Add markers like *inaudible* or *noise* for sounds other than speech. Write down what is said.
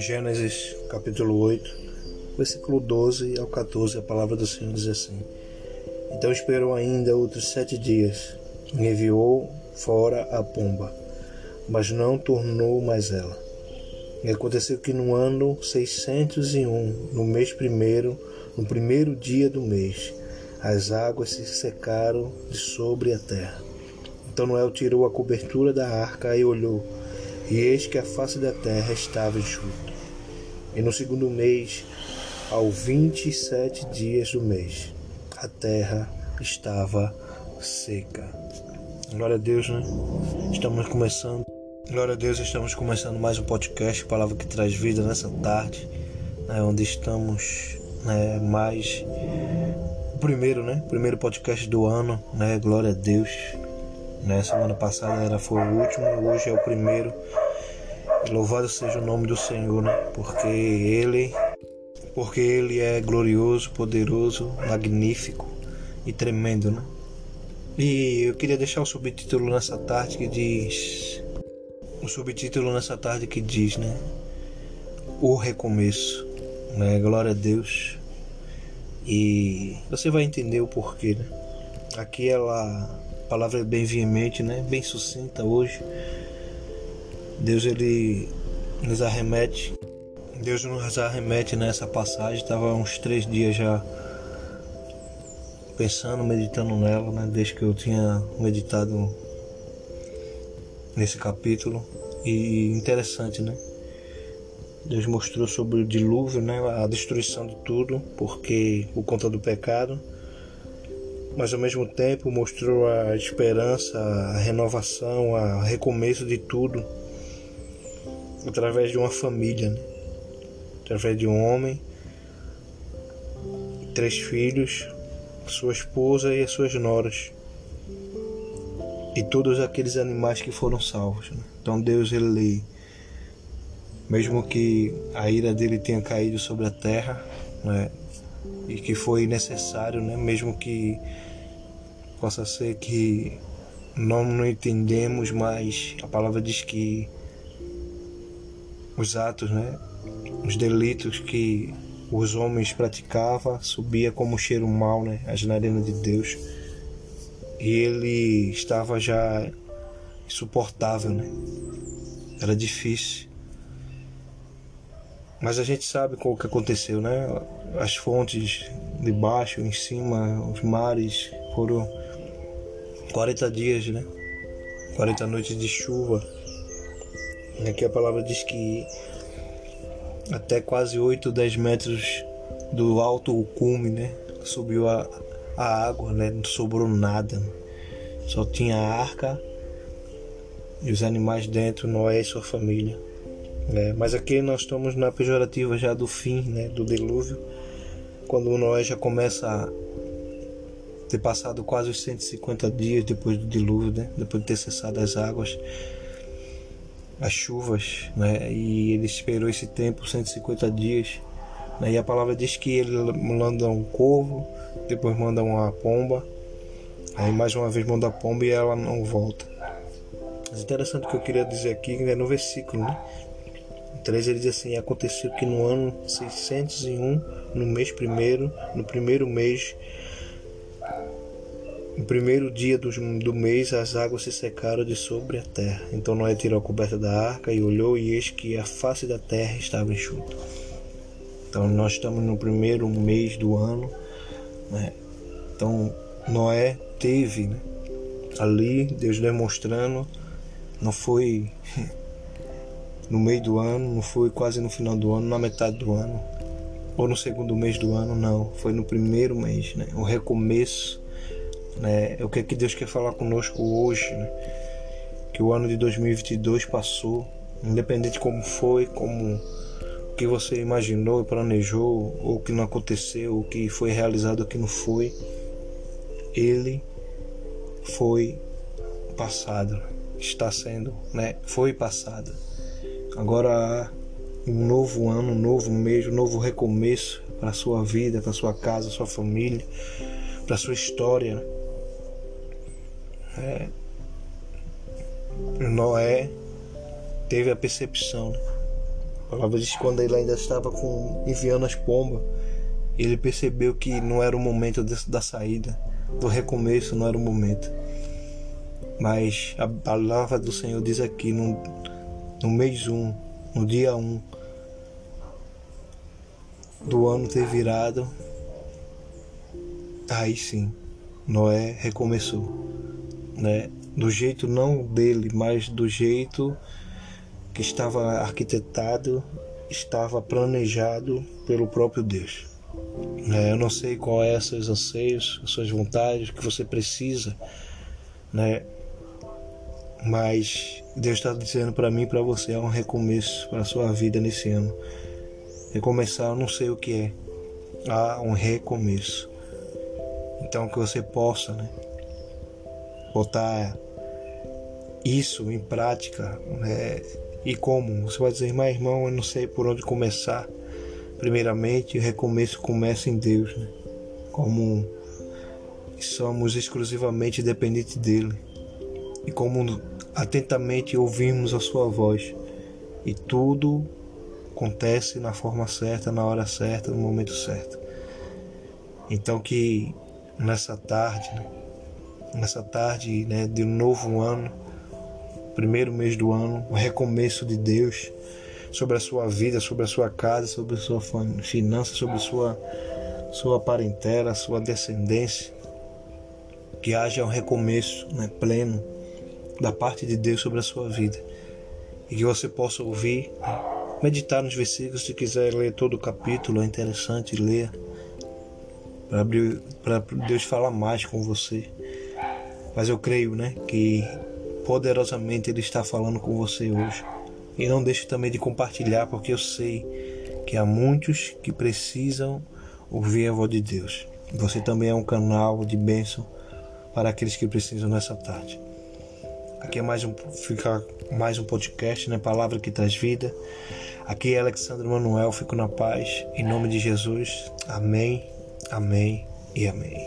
Gênesis capítulo 8, versículo 12 ao 14, a palavra do Senhor diz assim: Então esperou ainda outros sete dias, e enviou fora a pomba, mas não tornou mais ela. E aconteceu que no ano 601, no mês primeiro, no primeiro dia do mês, as águas se secaram de sobre a terra. Então Noé tirou a cobertura da arca e olhou, e eis que a face da terra estava enxuta. E no segundo mês, ao vinte e sete dias do mês, a terra estava seca. Glória a Deus, né? Estamos começando. Glória a Deus, estamos começando mais um podcast, palavra que traz vida nessa tarde, né, onde estamos né, mais o primeiro, né? Primeiro podcast do ano, né? Glória a Deus. Né? Semana passada era foi o último, hoje é o primeiro. Louvado seja o nome do Senhor, né? Porque Ele, porque Ele é glorioso, poderoso, magnífico e tremendo, né? E eu queria deixar o subtítulo nessa tarde que diz, o subtítulo nessa tarde que diz, né? O recomeço, né? Glória a Deus. E você vai entender o porquê, né? Aqui ela, palavra bem veemente, né? Bem sucinta hoje Deus ele nos arremete, Deus nos arremete nessa passagem. Estava uns três dias já pensando, meditando nela, né? Desde que eu tinha meditado nesse capítulo e interessante, né? Deus mostrou sobre o dilúvio, né? A destruição de tudo, porque por conta do pecado mas ao mesmo tempo mostrou a esperança, a renovação, o recomeço de tudo através de uma família, né? através de um homem, três filhos, sua esposa e as suas noras e todos aqueles animais que foram salvos. Né? Então Deus ele mesmo que a ira dele tenha caído sobre a terra, né? e que foi necessário, né? mesmo que possa ser que não, não entendemos, mas a palavra diz que os atos, né? os delitos que os homens praticavam subia como cheiro mau, né? as narinas de Deus. E ele estava já insuportável, né? Era difícil. Mas a gente sabe o que aconteceu, né? As fontes de baixo, em cima, os mares foram 40 dias, né? 40 noites de chuva Aqui a palavra diz que até quase 8, 10 metros do alto cume, né? Subiu a, a água, né? Não sobrou nada. Só tinha a arca e os animais dentro, Noé e sua família. Né? Mas aqui nós estamos na pejorativa já do fim, né? Do dilúvio. Quando o Noé já começa a ter passado quase os 150 dias depois do dilúvio, né? Depois de ter cessado as águas as chuvas, né? E ele esperou esse tempo, 150 dias. Né? E a palavra diz que ele manda um corvo, depois manda uma pomba, aí mais uma vez manda a pomba e ela não volta. Mas interessante que eu queria dizer aqui é no versículo, né? 3 ele diz assim: Aconteceu que no ano 601, no mês primeiro, no primeiro mês no primeiro dia do, do mês as águas se secaram de sobre a terra. Então Noé tirou a coberta da arca e olhou, e eis que a face da terra estava enxuta. Então nós estamos no primeiro mês do ano. Né? Então Noé teve né? ali, Deus demonstrando, não foi *laughs* no meio do ano, não foi quase no final do ano, na metade do ano, ou no segundo mês do ano, não, foi no primeiro mês, né? o recomeço né? É o que, é que Deus quer falar conosco hoje, né? Que o ano de 2022 passou, independente de como foi, como o que você imaginou e planejou, ou o que não aconteceu, o que foi realizado, o que não foi, ele foi passado, está sendo, né? Foi passado. Agora há um novo ano, um novo mês, um novo recomeço para sua vida, para sua casa, sua família, para sua história. É, Noé teve a percepção. Né? A palavra diz que quando ele ainda estava com, enviando as pombas, ele percebeu que não era o momento da saída, do recomeço, não era o momento. Mas a palavra do Senhor diz aqui no, no mês 1, um, no dia 1 um, do ano ter virado, aí sim, Noé recomeçou, né? Do jeito não dele, mas do jeito que estava arquitetado, estava planejado pelo próprio Deus. É, eu não sei qual é seus anseios, as suas vontades, o que você precisa, né? Mas Deus está dizendo para mim para você é um recomeço para a sua vida nesse ano. Recomeçar, eu não sei o que é. Há um recomeço. Então que você possa, né? Botar isso em prática, né? E como? Você vai dizer, mas irmão, eu não sei por onde começar. Primeiramente, o recomeço começa em Deus, né? Como somos exclusivamente dependentes dele. E como atentamente ouvimos a sua voz. E tudo acontece na forma certa, na hora certa, no momento certo. Então que nessa tarde, né? Nessa tarde né, de um novo ano, primeiro mês do ano, o recomeço de Deus sobre a sua vida, sobre a sua casa, sobre a sua finança, sobre a sua, sua parentela, sua descendência. Que haja um recomeço né, pleno da parte de Deus sobre a sua vida. E que você possa ouvir, meditar nos versículos, se quiser ler todo o capítulo, é interessante ler. Para Deus falar mais com você. Mas eu creio né, que poderosamente Ele está falando com você hoje. E não deixe também de compartilhar, porque eu sei que há muitos que precisam ouvir a voz de Deus. Você também é um canal de bênção para aqueles que precisam nessa tarde. Aqui é mais um, fica mais um podcast, né? Palavra que traz vida. Aqui é Alexandre Manuel, fico na paz. Em nome de Jesus. Amém, amém e amém.